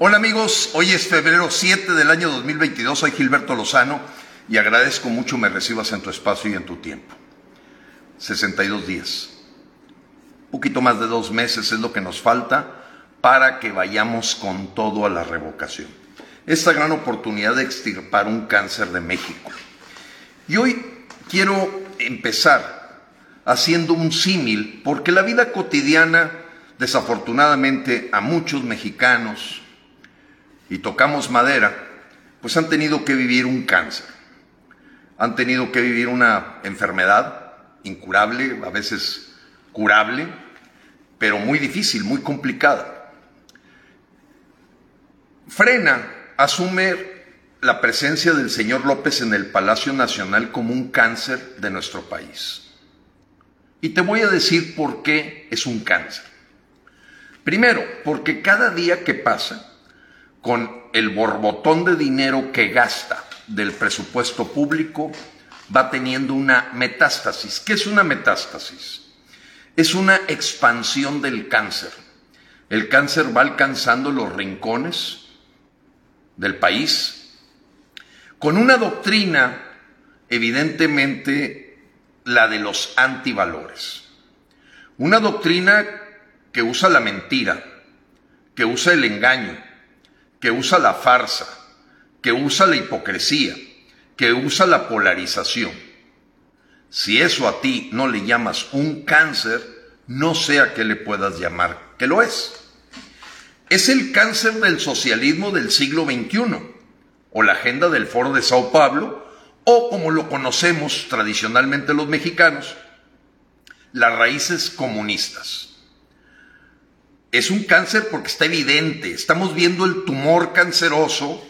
Hola amigos, hoy es febrero 7 del año 2022, soy Gilberto Lozano y agradezco mucho me recibas en tu espacio y en tu tiempo. 62 días, un poquito más de dos meses es lo que nos falta para que vayamos con todo a la revocación. Esta gran oportunidad de extirpar un cáncer de México. Y hoy quiero empezar haciendo un símil, porque la vida cotidiana, desafortunadamente, a muchos mexicanos, y tocamos madera, pues han tenido que vivir un cáncer, han tenido que vivir una enfermedad incurable, a veces curable, pero muy difícil, muy complicada. Frena asume la presencia del señor López en el Palacio Nacional como un cáncer de nuestro país. Y te voy a decir por qué es un cáncer. Primero, porque cada día que pasa, con el borbotón de dinero que gasta del presupuesto público, va teniendo una metástasis. ¿Qué es una metástasis? Es una expansión del cáncer. El cáncer va alcanzando los rincones del país con una doctrina, evidentemente, la de los antivalores. Una doctrina que usa la mentira, que usa el engaño, que usa la farsa, que usa la hipocresía, que usa la polarización. Si eso a ti no le llamas un cáncer, no sé a qué le puedas llamar que lo es. Es el cáncer del socialismo del siglo XXI, o la agenda del Foro de Sao Paulo, o como lo conocemos tradicionalmente los mexicanos, las raíces comunistas. Es un cáncer porque está evidente. Estamos viendo el tumor canceroso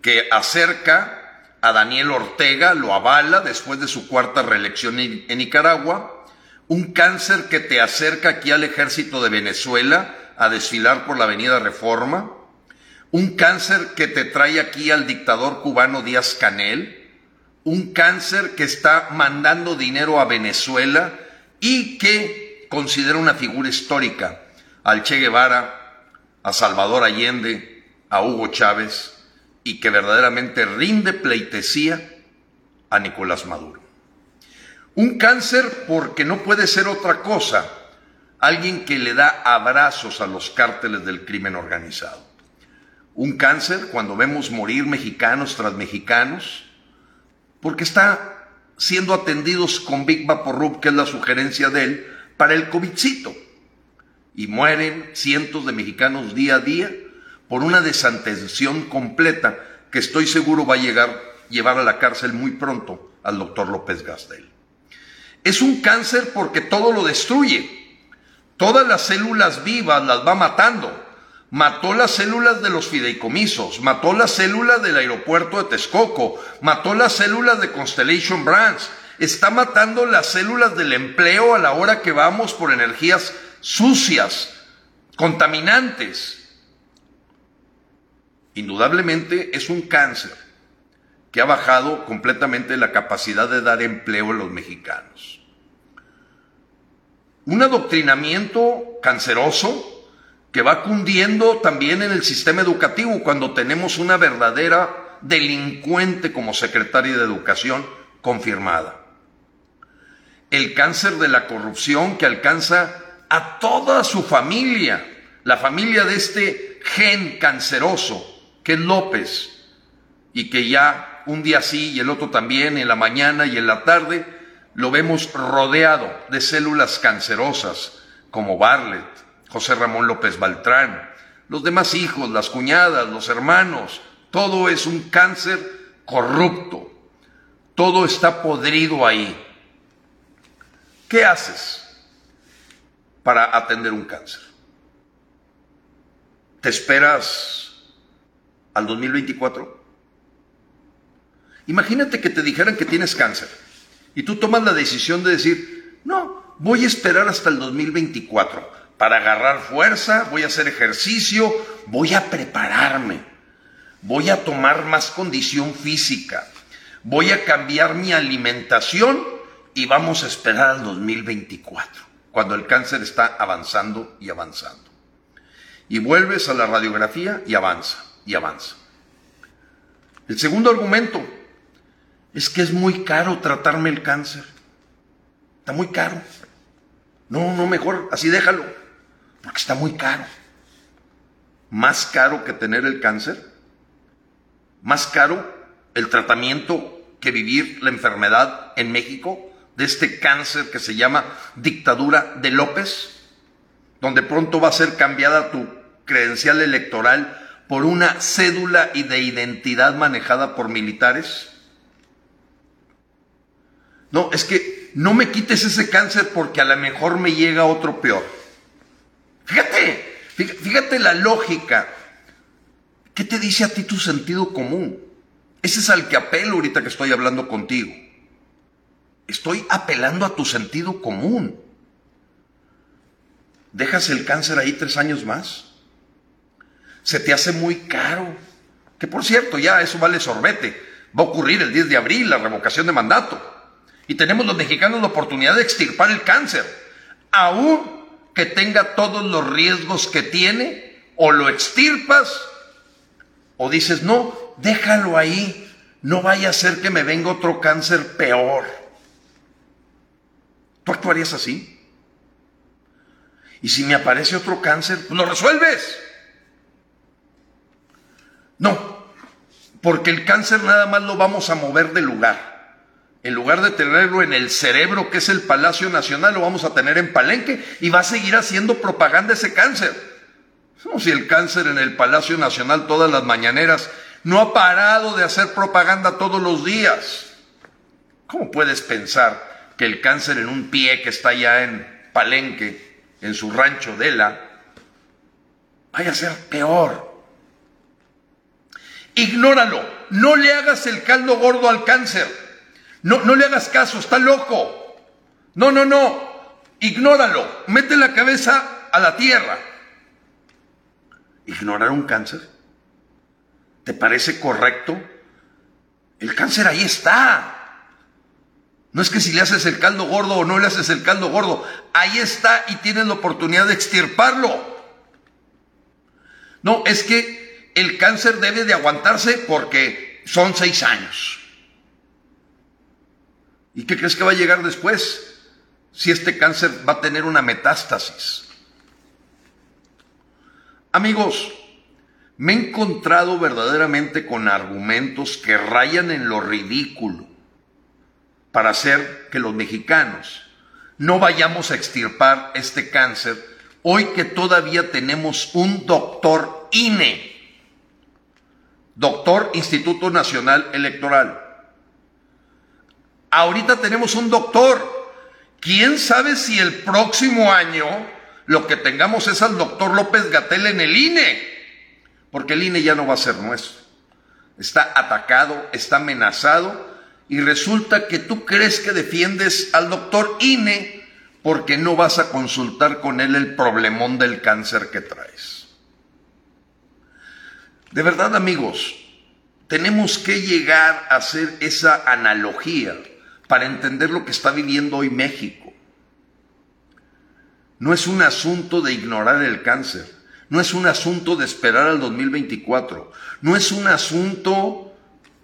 que acerca a Daniel Ortega, lo avala después de su cuarta reelección en Nicaragua. Un cáncer que te acerca aquí al ejército de Venezuela a desfilar por la avenida Reforma. Un cáncer que te trae aquí al dictador cubano Díaz Canel. Un cáncer que está mandando dinero a Venezuela y que considera una figura histórica al Che Guevara, a Salvador Allende, a Hugo Chávez y que verdaderamente rinde pleitesía a Nicolás Maduro. Un cáncer porque no puede ser otra cosa, alguien que le da abrazos a los cárteles del crimen organizado. Un cáncer cuando vemos morir mexicanos tras mexicanos, porque está siendo atendidos con Big Vaporub, que es la sugerencia de él, para el COVIDcito y mueren cientos de mexicanos día a día por una desatención completa que estoy seguro va a llegar, llevar a la cárcel muy pronto al doctor López Gastel. Es un cáncer porque todo lo destruye. Todas las células vivas las va matando. Mató las células de los fideicomisos, mató las células del aeropuerto de Texcoco, mató las células de Constellation Brands, está matando las células del empleo a la hora que vamos por energías sucias, contaminantes. Indudablemente es un cáncer que ha bajado completamente la capacidad de dar empleo a los mexicanos. Un adoctrinamiento canceroso que va cundiendo también en el sistema educativo cuando tenemos una verdadera delincuente como secretaria de Educación confirmada. El cáncer de la corrupción que alcanza a toda su familia, la familia de este gen canceroso, que es López, y que ya un día sí y el otro también, en la mañana y en la tarde, lo vemos rodeado de células cancerosas, como Barlet, José Ramón López Baltrán, los demás hijos, las cuñadas, los hermanos, todo es un cáncer corrupto, todo está podrido ahí. ¿Qué haces? Para atender un cáncer. ¿Te esperas al 2024? Imagínate que te dijeran que tienes cáncer y tú tomas la decisión de decir, no, voy a esperar hasta el 2024 para agarrar fuerza, voy a hacer ejercicio, voy a prepararme, voy a tomar más condición física, voy a cambiar mi alimentación y vamos a esperar al 2024 cuando el cáncer está avanzando y avanzando. y vuelves a la radiografía y avanza, y avanza. El segundo argumento es que es muy caro tratarme el cáncer. Está muy caro. No, no, mejor así déjalo, porque está muy caro. Más caro que tener el cáncer. Más caro el tratamiento que vivir la enfermedad en México de este cáncer que se llama dictadura de López, donde pronto va a ser cambiada tu credencial electoral por una cédula y de identidad manejada por militares? No, es que no me quites ese cáncer porque a lo mejor me llega otro peor. Fíjate, fíjate la lógica. ¿Qué te dice a ti tu sentido común? Ese es al que apelo ahorita que estoy hablando contigo. Estoy apelando a tu sentido común. ¿Dejas el cáncer ahí tres años más? Se te hace muy caro. Que por cierto, ya eso vale sorbete. Va a ocurrir el 10 de abril la revocación de mandato. Y tenemos los mexicanos la oportunidad de extirpar el cáncer. Aún que tenga todos los riesgos que tiene, o lo extirpas, o dices, no, déjalo ahí, no vaya a ser que me venga otro cáncer peor. ¿Tú actuarías así? Y si me aparece otro cáncer, pues lo resuelves. No, porque el cáncer nada más lo vamos a mover del lugar. En lugar de tenerlo en el cerebro, que es el Palacio Nacional, lo vamos a tener en Palenque y va a seguir haciendo propaganda ese cáncer. Como si el cáncer en el Palacio Nacional todas las mañaneras no ha parado de hacer propaganda todos los días. ¿Cómo puedes pensar que el cáncer en un pie que está allá en Palenque, en su rancho de la, vaya a ser peor? Ignóralo, no le hagas el caldo gordo al cáncer, no, no le hagas caso, está loco. No, no, no, ignóralo, mete la cabeza a la tierra. ¿Ignorar un cáncer? ¿Te parece correcto? El cáncer ahí está. No es que si le haces el caldo gordo o no le haces el caldo gordo, ahí está y tienes la oportunidad de extirparlo. No, es que el cáncer debe de aguantarse porque son seis años. ¿Y qué crees que va a llegar después? Si este cáncer va a tener una metástasis. Amigos, me he encontrado verdaderamente con argumentos que rayan en lo ridículo para hacer que los mexicanos no vayamos a extirpar este cáncer hoy que todavía tenemos un doctor INE, doctor Instituto Nacional Electoral. Ahorita tenemos un doctor. ¿Quién sabe si el próximo año lo que tengamos es al doctor López Gatel en el INE? porque el INE ya no va a ser nuestro. Está atacado, está amenazado y resulta que tú crees que defiendes al doctor INE porque no vas a consultar con él el problemón del cáncer que traes. De verdad, amigos, tenemos que llegar a hacer esa analogía para entender lo que está viviendo hoy México. No es un asunto de ignorar el cáncer no es un asunto de esperar al 2024. No es un asunto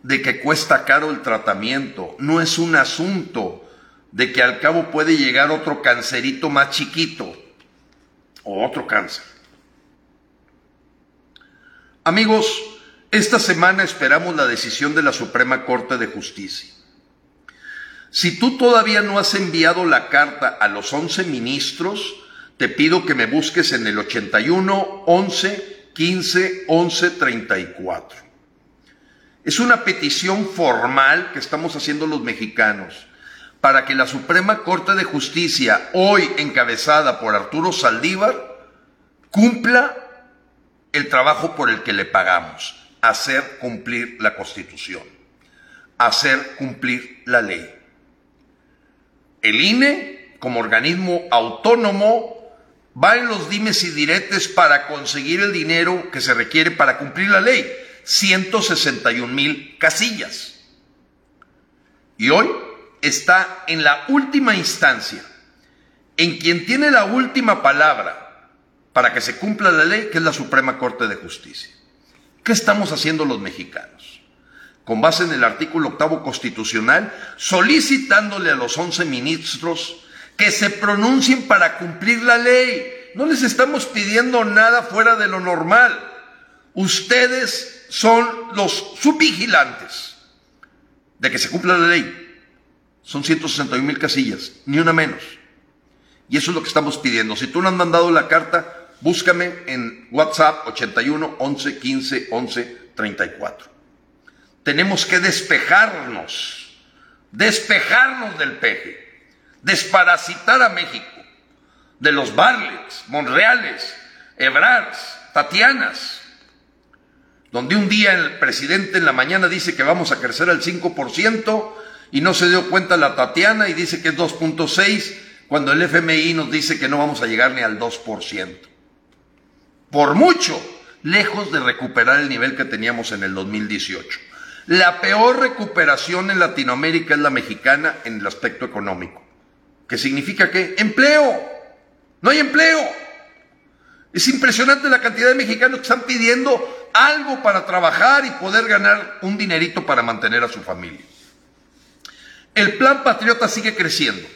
de que cuesta caro el tratamiento. No es un asunto de que al cabo puede llegar otro cancerito más chiquito o otro cáncer. Amigos, esta semana esperamos la decisión de la Suprema Corte de Justicia. Si tú todavía no has enviado la carta a los 11 ministros, te pido que me busques en el 81 11 15 11 34. Es una petición formal que estamos haciendo los mexicanos para que la Suprema Corte de Justicia, hoy encabezada por Arturo Saldívar, cumpla el trabajo por el que le pagamos, hacer cumplir la Constitución, hacer cumplir la ley. El INE, como organismo autónomo, va en los dimes y diretes para conseguir el dinero que se requiere para cumplir la ley. 161 mil casillas. Y hoy está en la última instancia, en quien tiene la última palabra para que se cumpla la ley, que es la Suprema Corte de Justicia. ¿Qué estamos haciendo los mexicanos? Con base en el artículo octavo constitucional, solicitándole a los once ministros que se pronuncien para cumplir la ley. No les estamos pidiendo nada fuera de lo normal. Ustedes son los subvigilantes de que se cumpla la ley. Son 161 mil casillas, ni una menos. Y eso es lo que estamos pidiendo. Si tú no has mandado la carta, búscame en WhatsApp 81 11 15 11 34. Tenemos que despejarnos, despejarnos del peje, desparasitar a México de los Barlets, Monreales, Ebrards, Tatianas, donde un día el presidente en la mañana dice que vamos a crecer al 5% y no se dio cuenta la Tatiana y dice que es 2.6 cuando el FMI nos dice que no vamos a llegar ni al 2%. Por mucho, lejos de recuperar el nivel que teníamos en el 2018. La peor recuperación en Latinoamérica es la mexicana en el aspecto económico. ¿Qué significa que empleo. No hay empleo. Es impresionante la cantidad de mexicanos que están pidiendo algo para trabajar y poder ganar un dinerito para mantener a su familia. El plan patriota sigue creciendo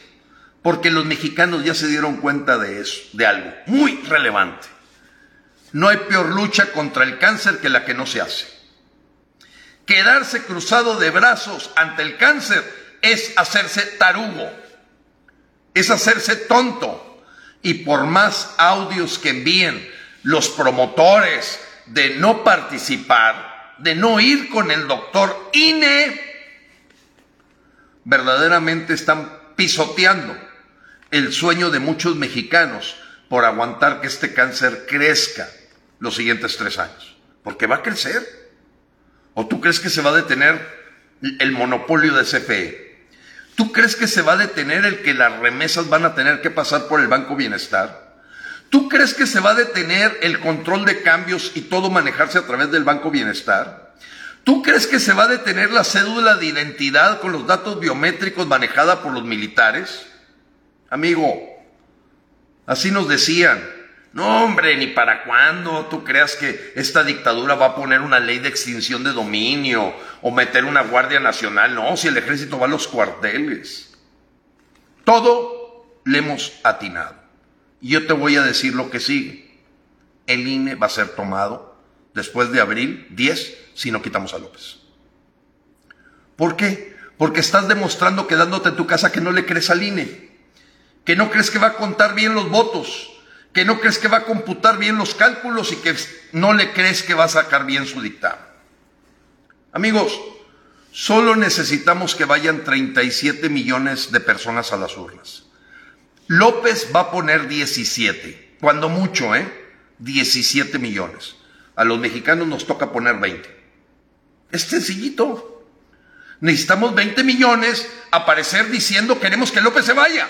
porque los mexicanos ya se dieron cuenta de eso, de algo muy relevante. No hay peor lucha contra el cáncer que la que no se hace. Quedarse cruzado de brazos ante el cáncer es hacerse tarugo, es hacerse tonto. Y por más audios que envíen los promotores de no participar, de no ir con el doctor INE, verdaderamente están pisoteando el sueño de muchos mexicanos por aguantar que este cáncer crezca los siguientes tres años. Porque va a crecer. ¿O tú crees que se va a detener el monopolio de CFE? ¿Tú crees que se va a detener el que las remesas van a tener que pasar por el Banco Bienestar? ¿Tú crees que se va a detener el control de cambios y todo manejarse a través del Banco Bienestar? ¿Tú crees que se va a detener la cédula de identidad con los datos biométricos manejada por los militares? Amigo, así nos decían. No, hombre, ni para cuándo tú creas que esta dictadura va a poner una ley de extinción de dominio o meter una Guardia Nacional. No, si el ejército va a los cuarteles. Todo le hemos atinado. Y yo te voy a decir lo que sigue. El INE va a ser tomado después de abril 10 si no quitamos a López. ¿Por qué? Porque estás demostrando quedándote en tu casa que no le crees al INE que no crees que va a contar bien los votos, que no crees que va a computar bien los cálculos y que no le crees que va a sacar bien su dictamen. Amigos, solo necesitamos que vayan 37 millones de personas a las urnas. López va a poner 17, cuando mucho, ¿eh? 17 millones. A los mexicanos nos toca poner 20. Es sencillito. Necesitamos 20 millones aparecer diciendo queremos que López se vaya.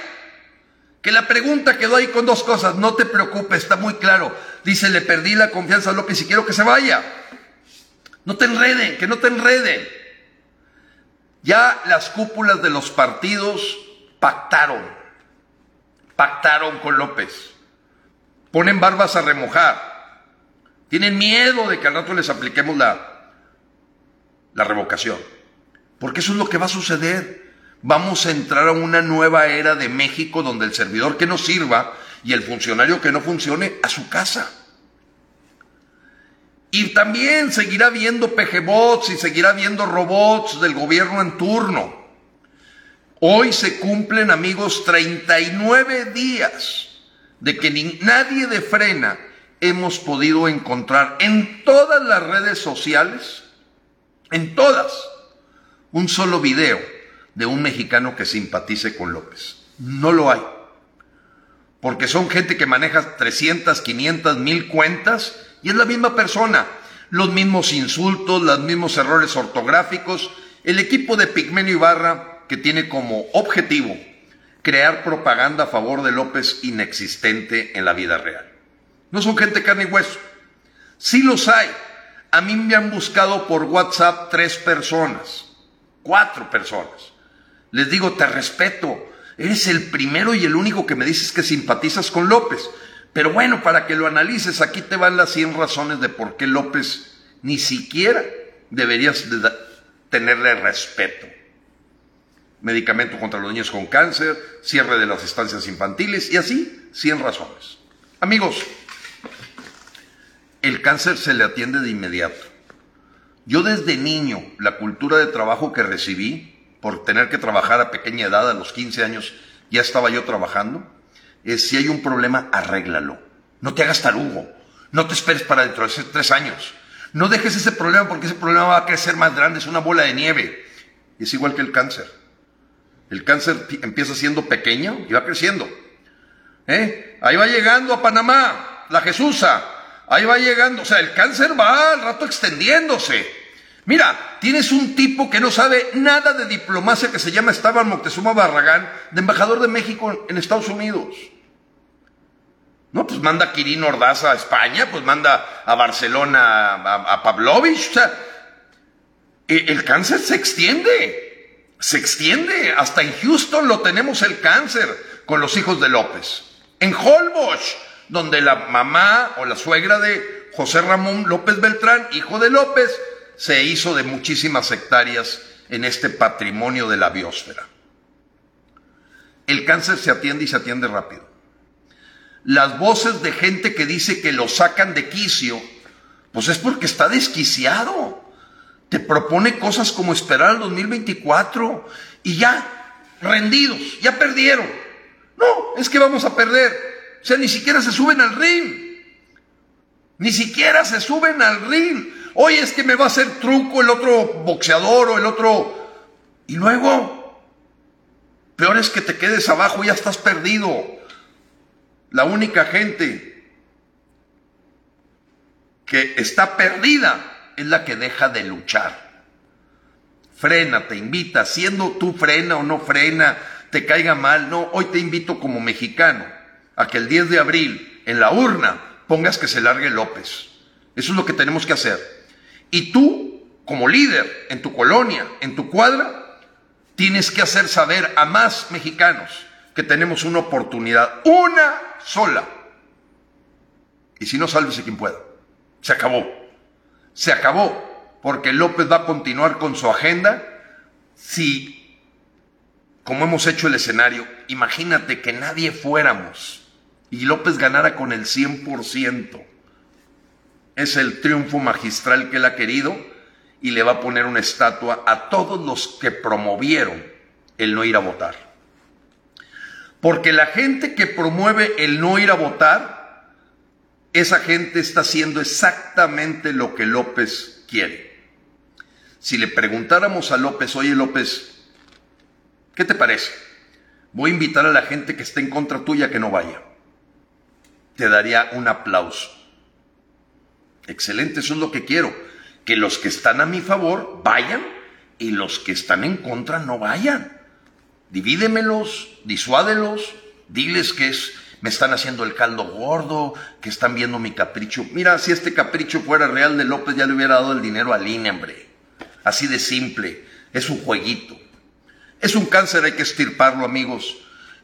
Que la pregunta quedó ahí con dos cosas. No te preocupes, está muy claro. Dice, le perdí la confianza a López y quiero que se vaya. No te enreden, que no te enreden. Ya las cúpulas de los partidos pactaron. Pactaron con López. Ponen barbas a remojar. Tienen miedo de que al rato les apliquemos la, la revocación. Porque eso es lo que va a suceder vamos a entrar a una nueva era de México donde el servidor que no sirva y el funcionario que no funcione a su casa. Y también seguirá viendo PGBots y seguirá viendo robots del gobierno en turno. Hoy se cumplen, amigos, 39 días de que ni, nadie de frena hemos podido encontrar en todas las redes sociales, en todas, un solo video de un mexicano que simpatice con López. No lo hay. Porque son gente que maneja 300, 500, mil cuentas y es la misma persona. Los mismos insultos, los mismos errores ortográficos. El equipo de Pigmenio Ibarra que tiene como objetivo crear propaganda a favor de López inexistente en la vida real. No son gente carne y hueso. Sí los hay. A mí me han buscado por WhatsApp tres personas, cuatro personas les digo, te respeto. Eres el primero y el único que me dices que simpatizas con López. Pero bueno, para que lo analices, aquí te van las 100 razones de por qué López ni siquiera deberías tenerle respeto. Medicamento contra los niños con cáncer, cierre de las estancias infantiles y así 100 razones. Amigos, el cáncer se le atiende de inmediato. Yo desde niño, la cultura de trabajo que recibí, por tener que trabajar a pequeña edad, a los 15 años, ya estaba yo trabajando, es si hay un problema, arréglalo. No te hagas tarugo. No te esperes para dentro de tres años. No dejes ese problema porque ese problema va a crecer más grande, es una bola de nieve. Es igual que el cáncer. El cáncer empieza siendo pequeño y va creciendo. ¿Eh? Ahí va llegando a Panamá, la Jesusa. Ahí va llegando. O sea, el cáncer va al rato extendiéndose. Mira, tienes un tipo que no sabe nada de diplomacia que se llama Esteban Moctezuma Barragán, de embajador de México en Estados Unidos. No, pues manda a Quirino Ordaz a España, pues manda a Barcelona a, Pavlovich. O sea, e, el cáncer se extiende, se extiende. Hasta en Houston lo tenemos el cáncer con los hijos de López. En Holbox, donde la mamá o la suegra de José Ramón López Beltrán, hijo de López, se hizo de muchísimas hectáreas en este patrimonio de la biosfera. El cáncer se atiende y se atiende rápido. Las voces de gente que dice que lo sacan de quicio, pues es porque está desquiciado. Te propone cosas como esperar al 2024 y ya, rendidos, ya perdieron. No, es que vamos a perder. O sea, ni siquiera se suben al ring. Ni siquiera se suben al ring. Oye, es que me va a hacer truco el otro boxeador o el otro... Y luego, peor es que te quedes abajo ya estás perdido. La única gente que está perdida es la que deja de luchar. Frena, te invita, siendo tú frena o no frena, te caiga mal, no, hoy te invito como mexicano a que el 10 de abril en la urna pongas que se largue López. Eso es lo que tenemos que hacer. Y tú, como líder en tu colonia, en tu cuadra, tienes que hacer saber a más mexicanos que tenemos una oportunidad, una sola. Y si no, sálvese quien pueda. Se acabó. Se acabó. Porque López va a continuar con su agenda si, como hemos hecho el escenario, imagínate que nadie fuéramos y López ganara con el 100% es el triunfo magistral que él ha querido y le va a poner una estatua a todos los que promovieron el no ir a votar. Porque la gente que promueve el no ir a votar, esa gente está haciendo exactamente lo que López quiere. Si le preguntáramos a López, oye López, ¿qué te parece? Voy a invitar a la gente que esté en contra tuya que no vaya. Te daría un aplauso. Excelente, eso es lo que quiero. Que los que están a mi favor vayan y los que están en contra no vayan. Divídemelos, disuádelos, diles que es, me están haciendo el caldo gordo, que están viendo mi capricho. Mira, si este capricho fuera real de López, ya le hubiera dado el dinero a Línea. Así de simple. Es un jueguito. Es un cáncer, hay que estirparlo, amigos.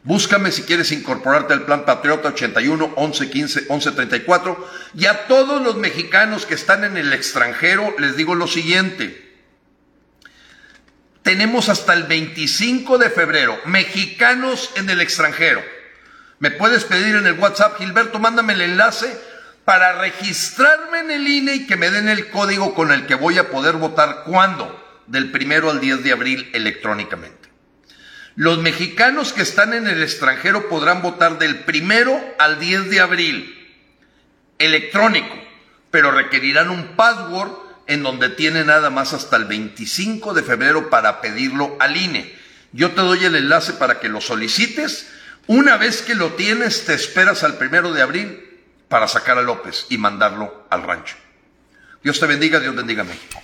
Búscame si quieres incorporarte al plan Patriota 81 11 15 11 34. Y a todos los mexicanos que están en el extranjero les digo lo siguiente. Tenemos hasta el 25 de febrero mexicanos en el extranjero. Me puedes pedir en el WhatsApp, Gilberto, mándame el enlace para registrarme en el INE y que me den el código con el que voy a poder votar. ¿Cuándo? Del primero al 10 de abril electrónicamente. Los mexicanos que están en el extranjero podrán votar del primero al 10 de abril, electrónico, pero requerirán un password en donde tiene nada más hasta el 25 de febrero para pedirlo al INE. Yo te doy el enlace para que lo solicites. Una vez que lo tienes, te esperas al primero de abril para sacar a López y mandarlo al rancho. Dios te bendiga, Dios bendiga a México.